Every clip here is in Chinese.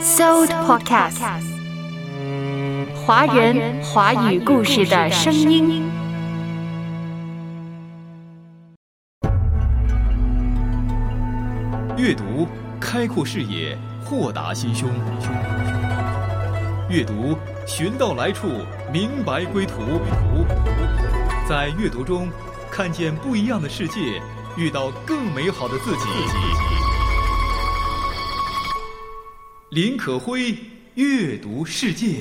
So Podcast，华人华语故事的声音。阅读开阔视野，豁达心胸。阅读寻到来处，明白归途。在阅读中看见不一样的世界，遇到更美好的自己。林可辉阅读世界。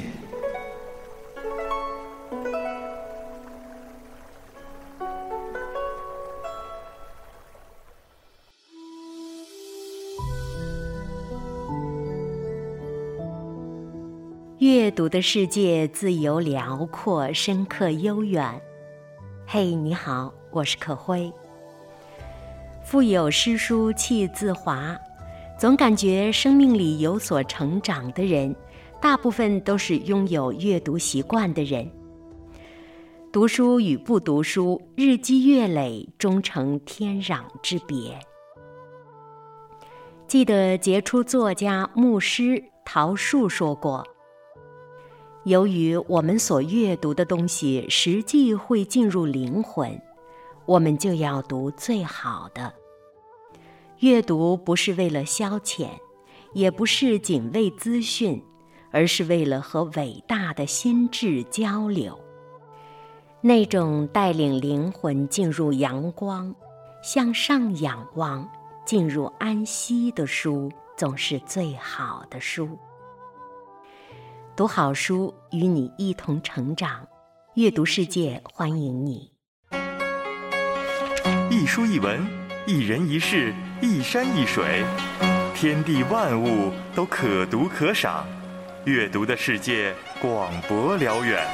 阅读的世界自由辽阔、深刻悠远。嘿，你好，我是可辉。腹有诗书气自华。总感觉生命里有所成长的人，大部分都是拥有阅读习惯的人。读书与不读书，日积月累，终成天壤之别。记得杰出作家牧师陶树说过：“由于我们所阅读的东西实际会进入灵魂，我们就要读最好的。”阅读不是为了消遣，也不是仅为资讯，而是为了和伟大的心智交流。那种带领灵魂进入阳光、向上仰望、进入安息的书，总是最好的书。读好书，与你一同成长。阅读世界，欢迎你。一书一文。一人一世，一山一水，天地万物都可读可赏，阅读的世界广博辽远。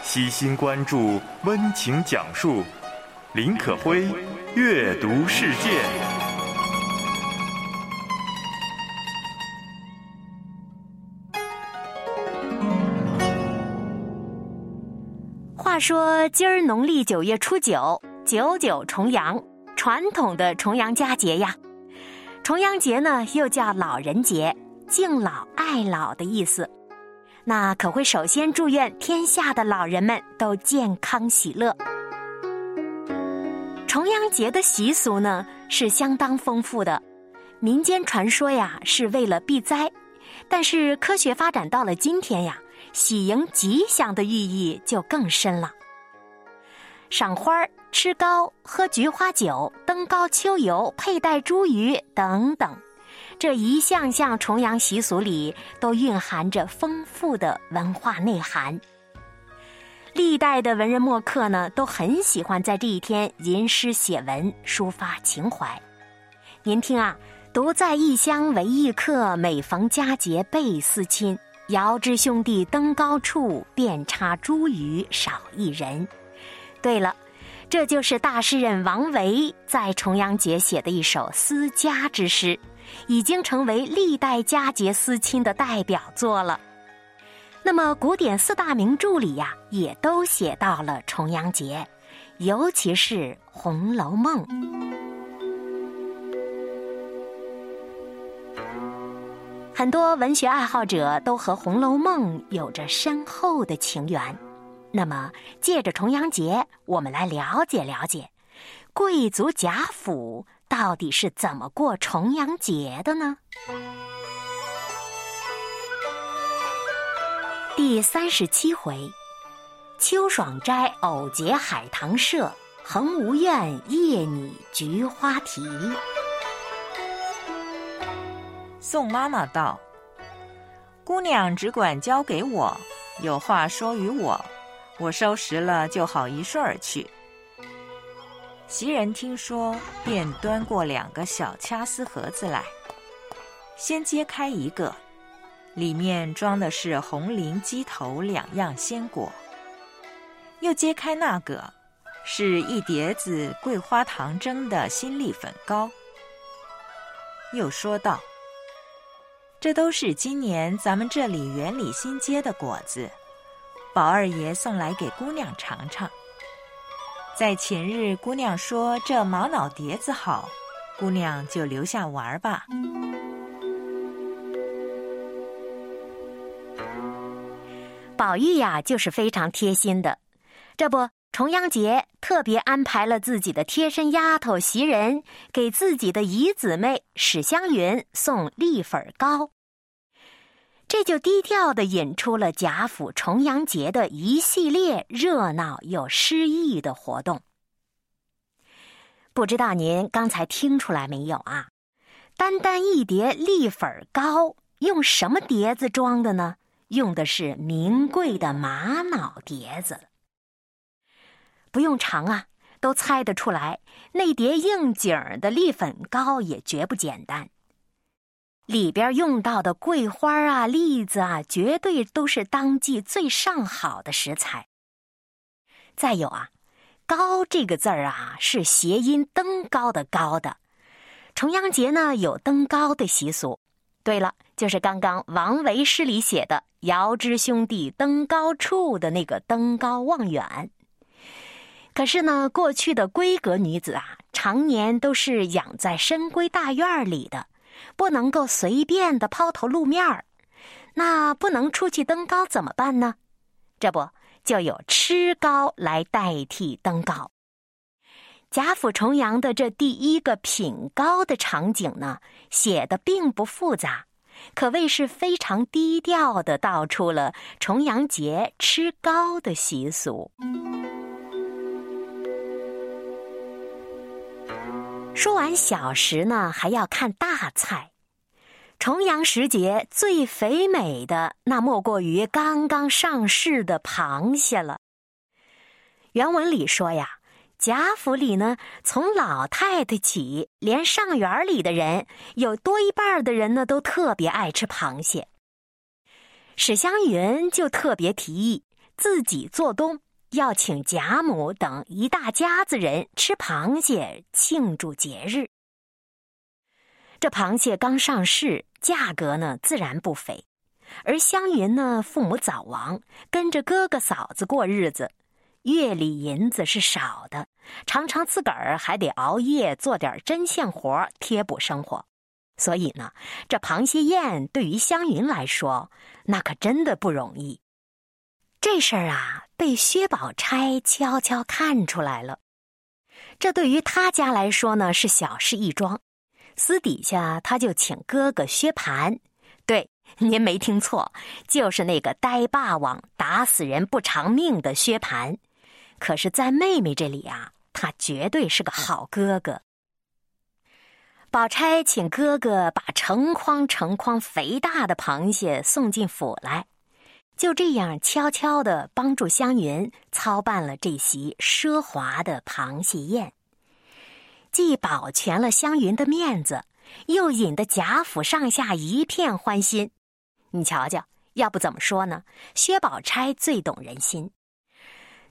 悉心关注，温情讲述，林可辉，阅读世界。话说今儿农历九月初九。九九重阳，传统的重阳佳节呀。重阳节呢，又叫老人节，敬老爱老的意思。那可会首先祝愿天下的老人们都健康喜乐。重阳节的习俗呢是相当丰富的，民间传说呀是为了避灾，但是科学发展到了今天呀，喜迎吉祥的寓意就更深了。赏花儿。吃糕、喝菊花酒、登高秋游、佩戴茱萸等等，这一项项重阳习俗里都蕴含着丰富的文化内涵。历代的文人墨客呢，都很喜欢在这一天吟诗写文，抒发情怀。您听啊，独在异乡为异客，每逢佳节倍思亲。遥知兄弟登高处，遍插茱萸少一人。对了。这就是大诗人王维在重阳节写的一首思家之诗，已经成为历代佳节思亲的代表作了。那么，古典四大名著里呀，也都写到了重阳节，尤其是《红楼梦》。很多文学爱好者都和《红楼梦》有着深厚的情缘。那么，借着重阳节，我们来了解了解，贵族贾府到底是怎么过重阳节的呢？第三十七回，秋爽斋偶结海棠社，恒无怨夜拟菊花题。宋妈妈道：“姑娘只管交给我，有话说与我。”我收拾了，就好一顺儿去。袭人听说，便端过两个小掐丝盒子来，先揭开一个，里面装的是红菱、鸡头两样鲜果；又揭开那个，是一碟子桂花糖蒸的新粒粉糕。又说道：“这都是今年咱们这里园里新结的果子。”宝二爷送来给姑娘尝尝，在前日姑娘说这玛瑙碟子好，姑娘就留下玩儿吧。宝玉呀，就是非常贴心的，这不重阳节特别安排了自己的贴身丫头袭人给自己的姨姊妹史湘云送栗粉糕。这就低调的引出了贾府重阳节的一系列热闹又诗意的活动。不知道您刚才听出来没有啊？单单一碟栗粉糕，用什么碟子装的呢？用的是名贵的玛瑙碟子。不用尝啊，都猜得出来，那碟应景的栗粉糕也绝不简单。里边用到的桂花啊、栗子啊，绝对都是当季最上好的食材。再有啊，“高”这个字儿啊，是谐音“登高”的“高”的。重阳节呢，有登高的习俗。对了，就是刚刚王维诗里写的“遥知兄弟登高处”的那个登高望远。可是呢，过去的闺阁女子啊，常年都是养在深闺大院里的。不能够随便的抛头露面儿，那不能出去登高怎么办呢？这不就有吃糕来代替登高。贾府重阳的这第一个品糕的场景呢，写的并不复杂，可谓是非常低调的道出了重阳节吃糕的习俗。说完小食呢，还要看大菜。重阳时节最肥美的那莫过于刚刚上市的螃蟹了。原文里说呀，贾府里呢，从老太太起，连上园里的人，有多一半的人呢，都特别爱吃螃蟹。史湘云就特别提议自己做冬。要请贾母等一大家子人吃螃蟹庆祝节日。这螃蟹刚上市，价格呢自然不菲。而湘云呢，父母早亡，跟着哥哥嫂子过日子，月里银子是少的，常常自个儿还得熬夜做点针线活贴补生活。所以呢，这螃蟹宴对于湘云来说，那可真的不容易。这事儿啊，被薛宝钗悄悄看出来了。这对于他家来说呢，是小事一桩。私底下，他就请哥哥薛蟠，对，您没听错，就是那个呆霸王、打死人不偿命的薛蟠。可是，在妹妹这里啊，他绝对是个好哥哥。宝钗请哥哥把成筐成筐肥大的螃蟹送进府来。就这样悄悄的帮助湘云操办了这席奢华的螃蟹宴，既保全了湘云的面子，又引得贾府上下一片欢心。你瞧瞧，要不怎么说呢？薛宝钗最懂人心，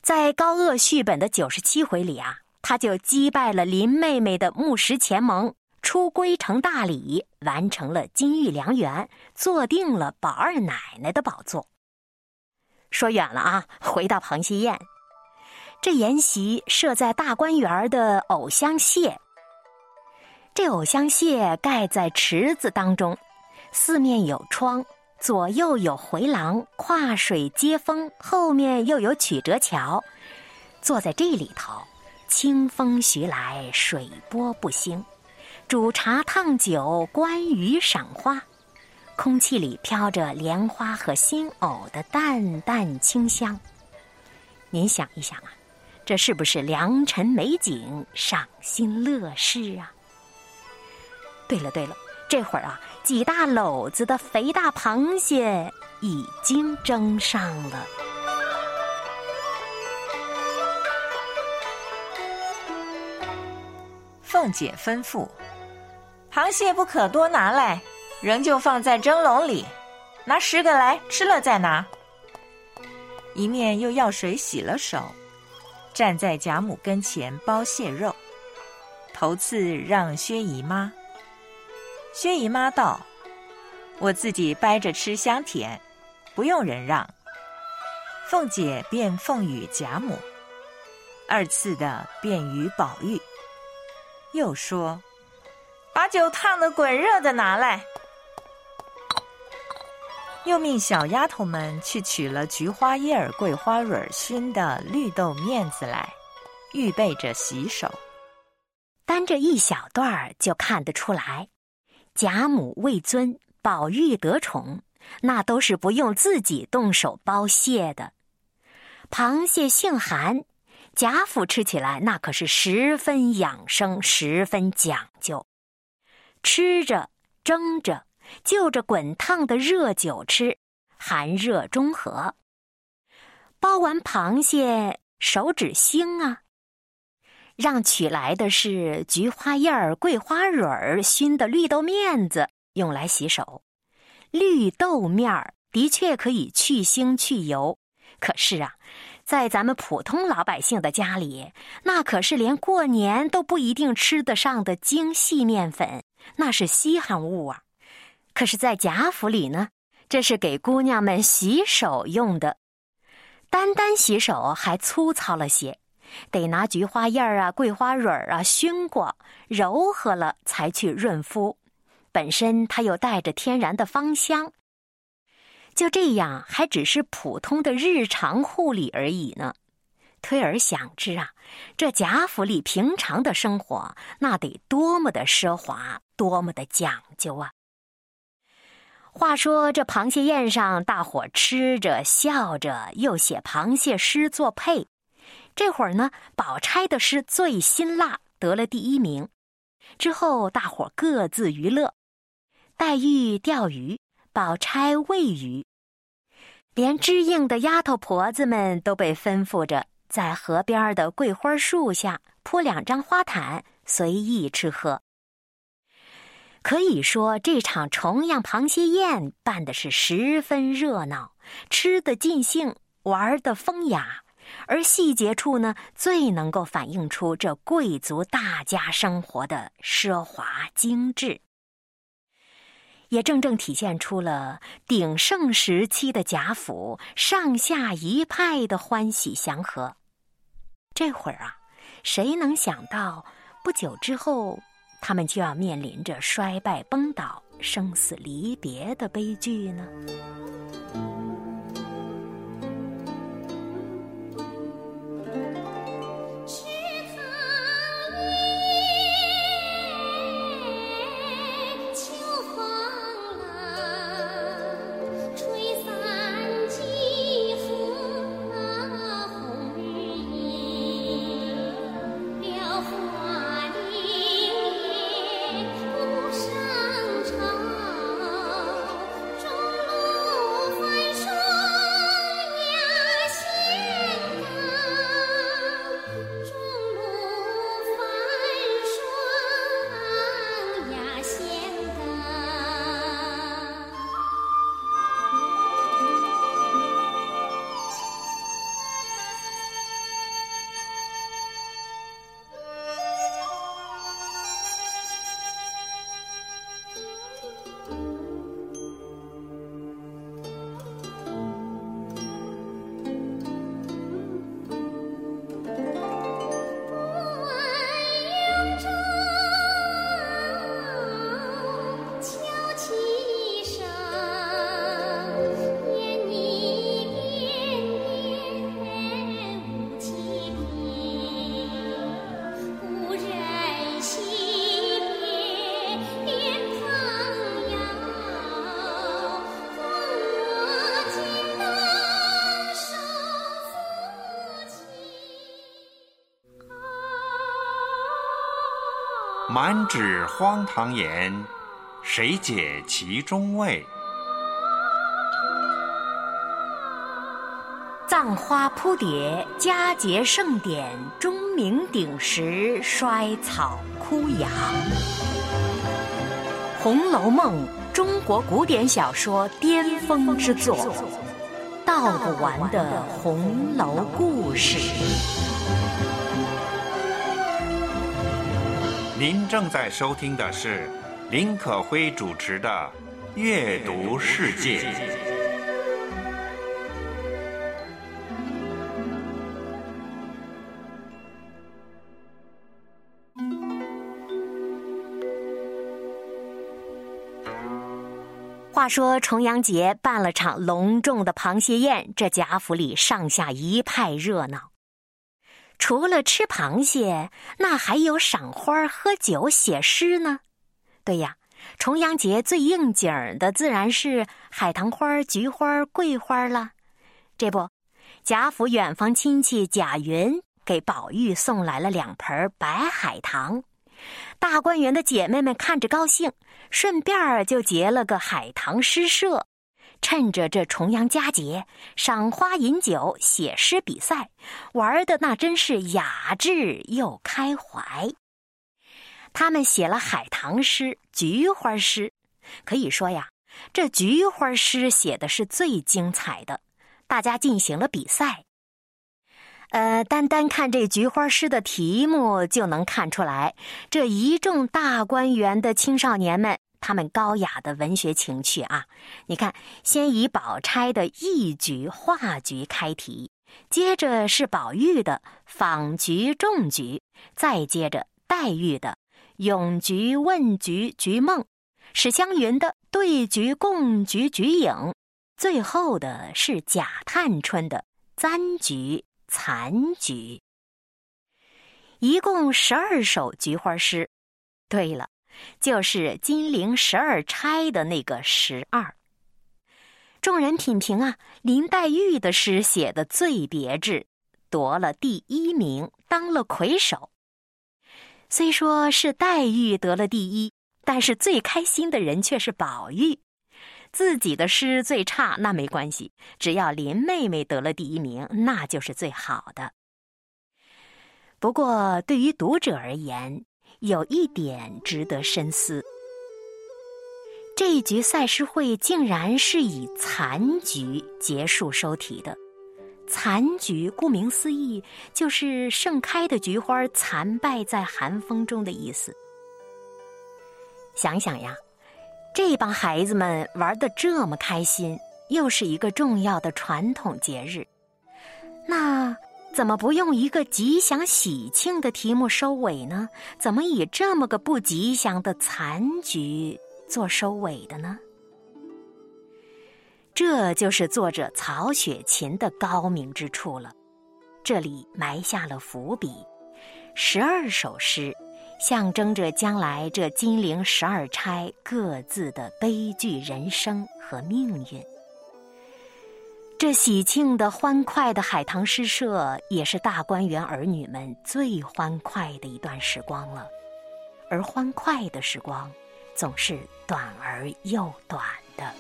在高鹗续本的九十七回里啊，他就击败了林妹妹的木石前盟，出归城大礼，完成了金玉良缘，坐定了宝二奶奶的宝座。说远了啊，回到螃蟹宴，这筵席设在大观园的藕香榭。这藕香榭盖在池子当中，四面有窗，左右有回廊，跨水接风，后面又有曲折桥。坐在这里头，清风徐来，水波不兴，煮茶烫酒，观鱼赏花。空气里飘着莲花和新藕的淡淡清香，您想一想啊，这是不是良辰美景、赏心乐事啊？对了对了，这会儿啊，几大篓子的肥大螃蟹已经蒸上了。凤姐吩咐：“螃蟹不可多拿来。”仍旧放在蒸笼里，拿十个来吃了再拿。一面又要水洗了手，站在贾母跟前剥蟹肉，头次让薛姨妈。薛姨妈道：“我自己掰着吃香甜，不用人让。”凤姐便奉与贾母，二次的便与宝玉。又说：“把酒烫的滚热的拿来。”又命小丫头们去取了菊花叶儿、桂花蕊儿熏的绿豆面子来，预备着洗手。单这一小段儿就看得出来，贾母为尊、宝玉得宠，那都是不用自己动手剥蟹的。螃蟹性寒，贾府吃起来那可是十分养生，十分讲究。吃着、蒸着。就着滚烫的热酒吃，寒热中和。剥完螃蟹，手指腥啊。让取来的是菊花叶儿、桂花蕊儿熏的绿豆面子，用来洗手。绿豆面儿的确可以去腥去油，可是啊，在咱们普通老百姓的家里，那可是连过年都不一定吃得上的精细面粉，那是稀罕物啊。可是，在贾府里呢，这是给姑娘们洗手用的。单单洗手还粗糙了些，得拿菊花叶儿啊、桂花蕊儿啊熏过，柔和了才去润肤。本身它又带着天然的芳香，就这样还只是普通的日常护理而已呢。推而想之啊，这贾府里平常的生活那得多么的奢华，多么的讲究啊！话说这螃蟹宴上，大伙吃着笑着，又写螃蟹诗作配。这会儿呢，宝钗的诗最辛辣，得了第一名。之后大伙各自娱乐，黛玉钓鱼，宝钗喂鱼，连知应的丫头婆子们都被吩咐着在河边的桂花树下铺两张花毯，随意吃喝。可以说，这场重阳螃蟹宴办的是十分热闹，吃得尽兴，玩得风雅，而细节处呢，最能够反映出这贵族大家生活的奢华精致，也正正体现出了鼎盛时期的贾府上下一派的欢喜祥和。这会儿啊，谁能想到，不久之后。他们就要面临着衰败崩倒、生死离别的悲剧呢。满纸荒唐言，谁解其中味？葬花扑蝶，佳节盛典，钟鸣鼎食，衰草枯杨。《红楼梦》中国古典小说巅峰之作，道不完的红楼故事。您正在收听的是林可辉主持的《阅读世界》。话说重阳节办了场隆重的螃蟹宴，这贾府里上下一派热闹。除了吃螃蟹，那还有赏花、喝酒、写诗呢。对呀，重阳节最应景的自然是海棠花、菊花、桂花了。这不，贾府远房亲戚贾云给宝玉送来了两盆白海棠。大观园的姐妹们看着高兴，顺便就结了个海棠诗社，趁着这重阳佳节，赏花饮酒、写诗比赛，玩的那真是雅致又开怀。他们写了海棠诗、菊花诗，可以说呀，这菊花诗写的是最精彩的，大家进行了比赛。呃，单单看这菊花诗的题目就能看出来，这一众大观园的青少年们，他们高雅的文学情趣啊！你看，先以宝钗的一菊画菊开题，接着是宝玉的访菊种菊，再接着黛玉的咏菊问菊菊梦，史湘云的对菊共菊菊影，最后的是贾探春的簪菊。残菊，一共十二首菊花诗。对了，就是金陵十二钗的那个十二。众人品评啊，林黛玉的诗写的最别致，夺了第一名，当了魁首。虽说是黛玉得了第一，但是最开心的人却是宝玉。自己的诗最差，那没关系，只要林妹妹得了第一名，那就是最好的。不过，对于读者而言，有一点值得深思：这一局赛诗会竟然是以残局结束收题的。残局顾名思义，就是盛开的菊花残败在寒风中的意思。想想呀。这帮孩子们玩的这么开心，又是一个重要的传统节日，那怎么不用一个吉祥喜庆的题目收尾呢？怎么以这么个不吉祥的残局做收尾的呢？这就是作者曹雪芹的高明之处了，这里埋下了伏笔，十二首诗。象征着将来这金陵十二钗各自的悲剧人生和命运。这喜庆的、欢快的海棠诗社，也是大观园儿女们最欢快的一段时光了。而欢快的时光，总是短而又短的。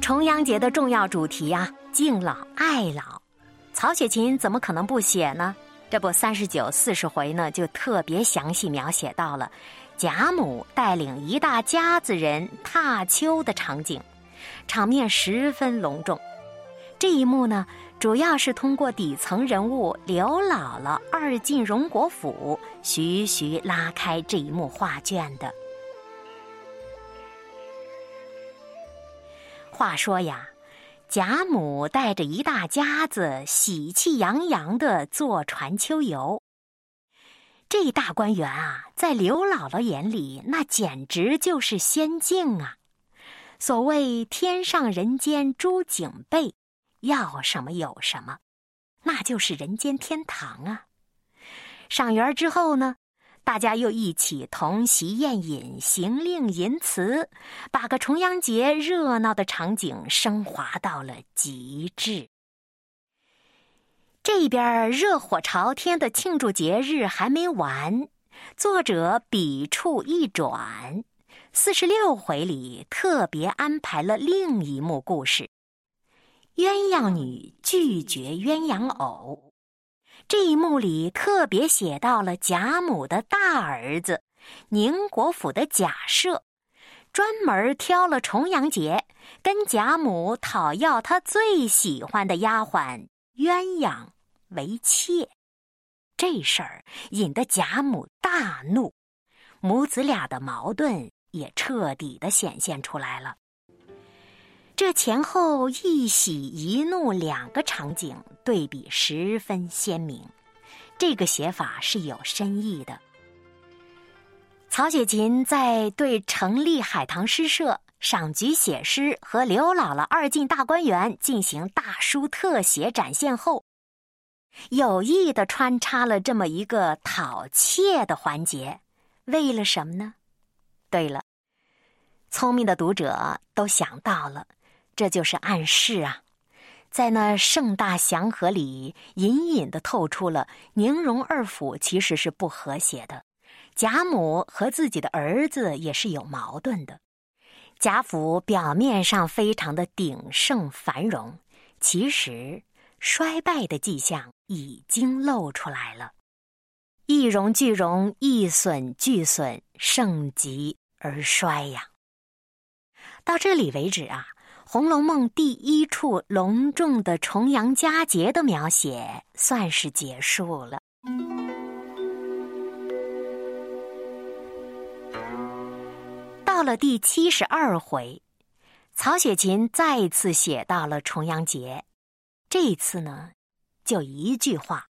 重阳节的重要主题啊，敬老爱老，曹雪芹怎么可能不写呢？这不，三十九、四十回呢，就特别详细描写到了贾母带领一大家子人踏秋的场景，场面十分隆重。这一幕呢，主要是通过底层人物刘姥姥二进荣国府，徐徐拉开这一幕画卷的。话说呀，贾母带着一大家子喜气洋洋的坐船秋游。这大观园啊，在刘姥姥眼里，那简直就是仙境啊！所谓天上人间诸景备，要什么有什么，那就是人间天堂啊！赏园之后呢？大家又一起同席宴饮，行令吟词，把个重阳节热闹的场景升华到了极致。这边热火朝天的庆祝节日还没完，作者笔触一转，四十六回里特别安排了另一幕故事：鸳鸯女拒绝鸳鸯偶。这一幕里特别写到了贾母的大儿子宁国府的贾赦，专门挑了重阳节跟贾母讨要他最喜欢的丫鬟鸳鸯为妾。这事儿引得贾母大怒，母子俩的矛盾也彻底的显现出来了。这前后一喜一怒两个场景对比十分鲜明，这个写法是有深意的。曹雪芹在对成立海棠诗社、赏菊写诗和刘姥姥二进大观园进行大书特写展现后，有意的穿插了这么一个讨妾的环节，为了什么呢？对了，聪明的读者都想到了，这就是暗示啊，在那盛大祥和里，隐隐的透出了宁荣二府其实是不和谐的。贾母和自己的儿子也是有矛盾的。贾府表面上非常的鼎盛繁荣，其实衰败的迹象已经露出来了。一荣俱荣，一损俱损，盛极而衰呀。到这里为止啊，《红楼梦》第一处隆重的重阳佳节的描写算是结束了。到了第七十二回，曹雪芹再次写到了重阳节。这一次呢，就一句话：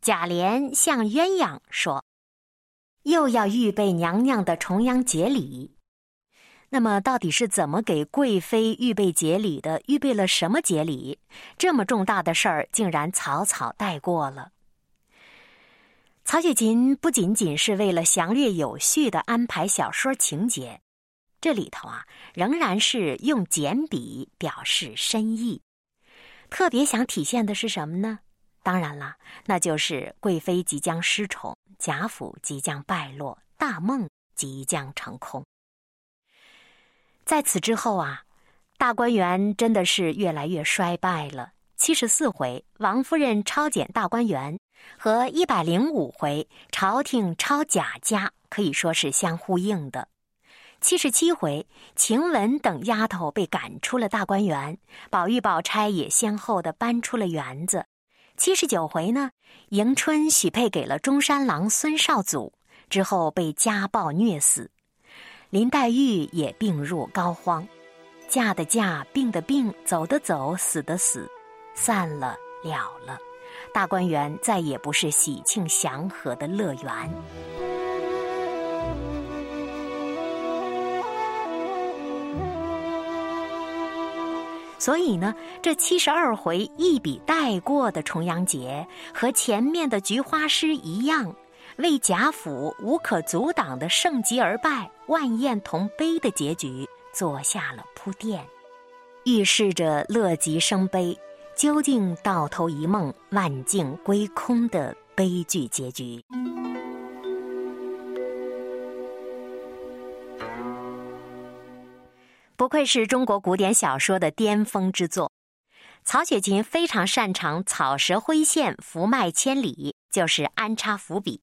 贾琏向鸳鸯说：“又要预备娘娘的重阳节礼。”那么，到底是怎么给贵妃预备节礼的？预备了什么节礼？这么重大的事儿，竟然草草带过了。曹雪芹不仅仅是为了详略有序的安排小说情节，这里头啊仍然是用简笔表示深意。特别想体现的是什么呢？当然了，那就是贵妃即将失宠，贾府即将败落，大梦即将成空。在此之后啊，大观园真的是越来越衰败了。七十四回，王夫人抄检大观园。和一百零五回朝廷抄贾家可以说是相呼应的。七十七回，晴雯等丫头被赶出了大观园，宝玉、宝钗也先后的搬出了园子。七十九回呢，迎春许配给了中山狼孙绍祖，之后被家暴虐死。林黛玉也病入膏肓，嫁的嫁，病的病，走的走，死的死，散了了了。大观园再也不是喜庆祥和的乐园，所以呢，这七十二回一笔带过的重阳节，和前面的菊花诗一样，为贾府无可阻挡的盛极而败、万宴同悲的结局做下了铺垫，预示着乐极生悲。究竟到头一梦，万境归空的悲剧结局。不愧是中国古典小说的巅峰之作，曹雪芹非常擅长草蛇灰线、伏脉千里，就是安插伏笔。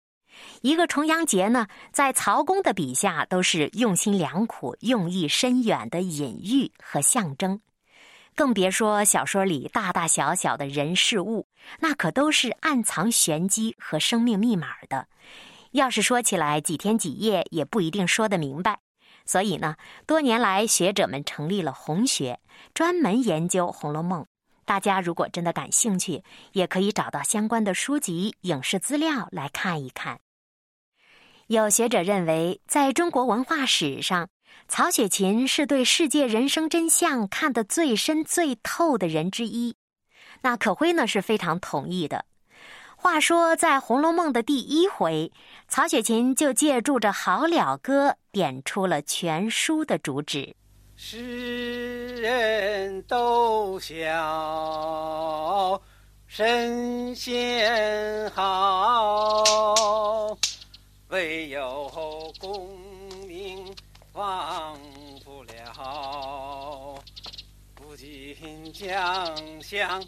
一个重阳节呢，在曹公的笔下都是用心良苦、用意深远的隐喻和象征。更别说小说里大大小小的人事物，那可都是暗藏玄机和生命密码的。要是说起来几天几夜也不一定说得明白。所以呢，多年来学者们成立了红学，专门研究《红楼梦》。大家如果真的感兴趣，也可以找到相关的书籍、影视资料来看一看。有学者认为，在中国文化史上，曹雪芹是对世界人生真相看得最深最透的人之一，那可辉呢是非常同意的。话说，在《红楼梦》的第一回，曹雪芹就借助着《好了歌》，点出了全书的主旨：世人都晓神仙好，唯有功名。忘不了，不尽将相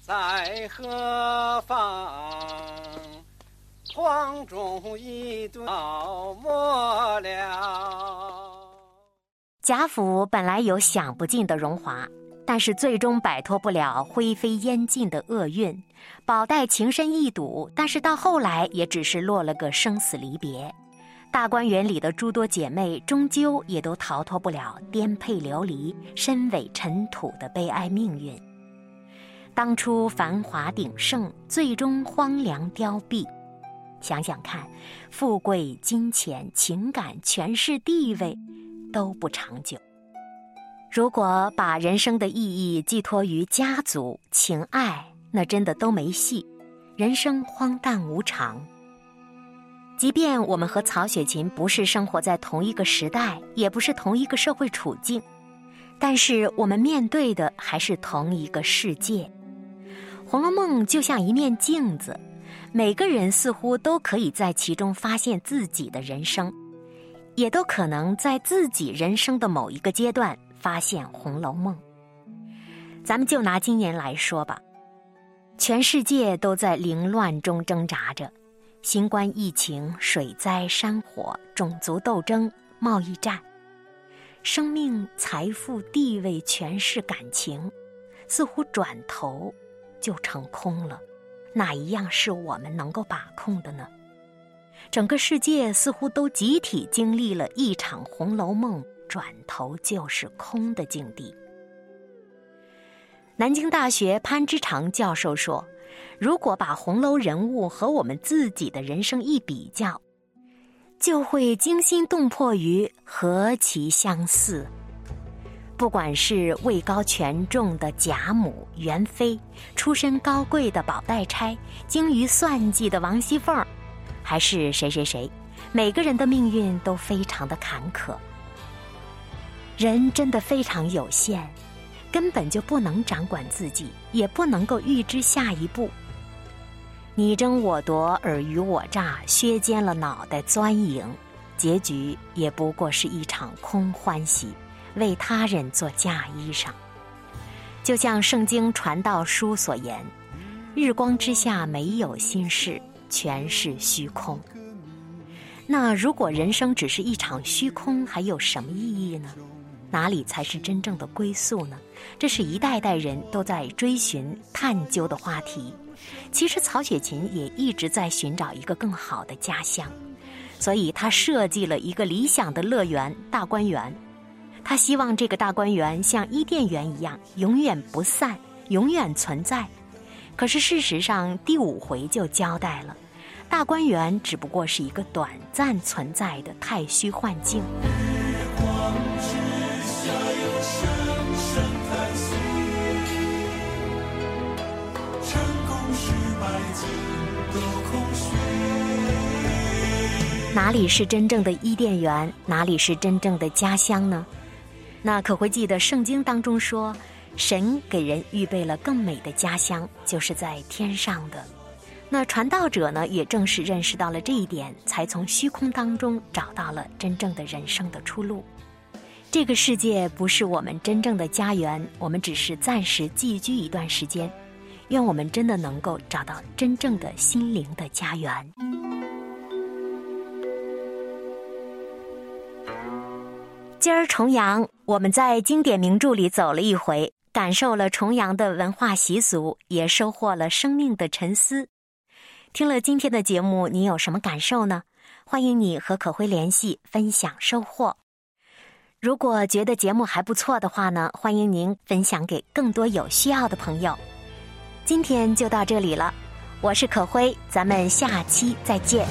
在何方？黄忠一顿没了。贾府本来有享不尽的荣华，但是最终摆脱不了灰飞烟尽的厄运。宝黛情深意笃，但是到后来也只是落了个生死离别。大观园里的诸多姐妹，终究也都逃脱不了颠沛流离、身尾尘土的悲哀命运。当初繁华鼎盛，最终荒凉凋敝。想想看，富贵、金钱、情感、权势、地位，都不长久。如果把人生的意义寄托于家族、情爱，那真的都没戏，人生荒诞无常。即便我们和曹雪芹不是生活在同一个时代，也不是同一个社会处境，但是我们面对的还是同一个世界。《红楼梦》就像一面镜子，每个人似乎都可以在其中发现自己的人生，也都可能在自己人生的某一个阶段。发现《红楼梦》，咱们就拿今年来说吧，全世界都在凌乱中挣扎着，新冠疫情、水灾、山火、种族斗争、贸易战，生命、财富、地位、权势、感情，似乎转头就成空了。哪一样是我们能够把控的呢？整个世界似乎都集体经历了一场《红楼梦》。转头就是空的境地。南京大学潘之常教授说：“如果把红楼人物和我们自己的人生一比较，就会惊心动魄于何其相似。不管是位高权重的贾母、元妃，出身高贵的宝黛钗，精于算计的王熙凤，还是谁谁谁，每个人的命运都非常的坎坷。”人真的非常有限，根本就不能掌管自己，也不能够预知下一步。你争我夺，尔虞我诈，削尖了脑袋钻营，结局也不过是一场空欢喜，为他人做嫁衣裳。就像《圣经传道书》所言：“日光之下没有心事，全是虚空。”那如果人生只是一场虚空，还有什么意义呢？哪里才是真正的归宿呢？这是一代代人都在追寻、探究的话题。其实曹雪芹也一直在寻找一个更好的家乡，所以他设计了一个理想的乐园——大观园。他希望这个大观园像伊甸园一样，永远不散，永远存在。可是事实上，第五回就交代了，大观园只不过是一个短暂存在的太虚幻境。哪里是真正的伊甸园？哪里是真正的家乡呢？那可会记得圣经当中说，神给人预备了更美的家乡，就是在天上的。那传道者呢，也正是认识到了这一点，才从虚空当中找到了真正的人生的出路。这个世界不是我们真正的家园，我们只是暂时寄居一段时间。愿我们真的能够找到真正的心灵的家园。今儿重阳，我们在经典名著里走了一回，感受了重阳的文化习俗，也收获了生命的沉思。听了今天的节目，你有什么感受呢？欢迎你和可辉联系，分享收获。如果觉得节目还不错的话呢，欢迎您分享给更多有需要的朋友。今天就到这里了，我是可辉，咱们下期再见。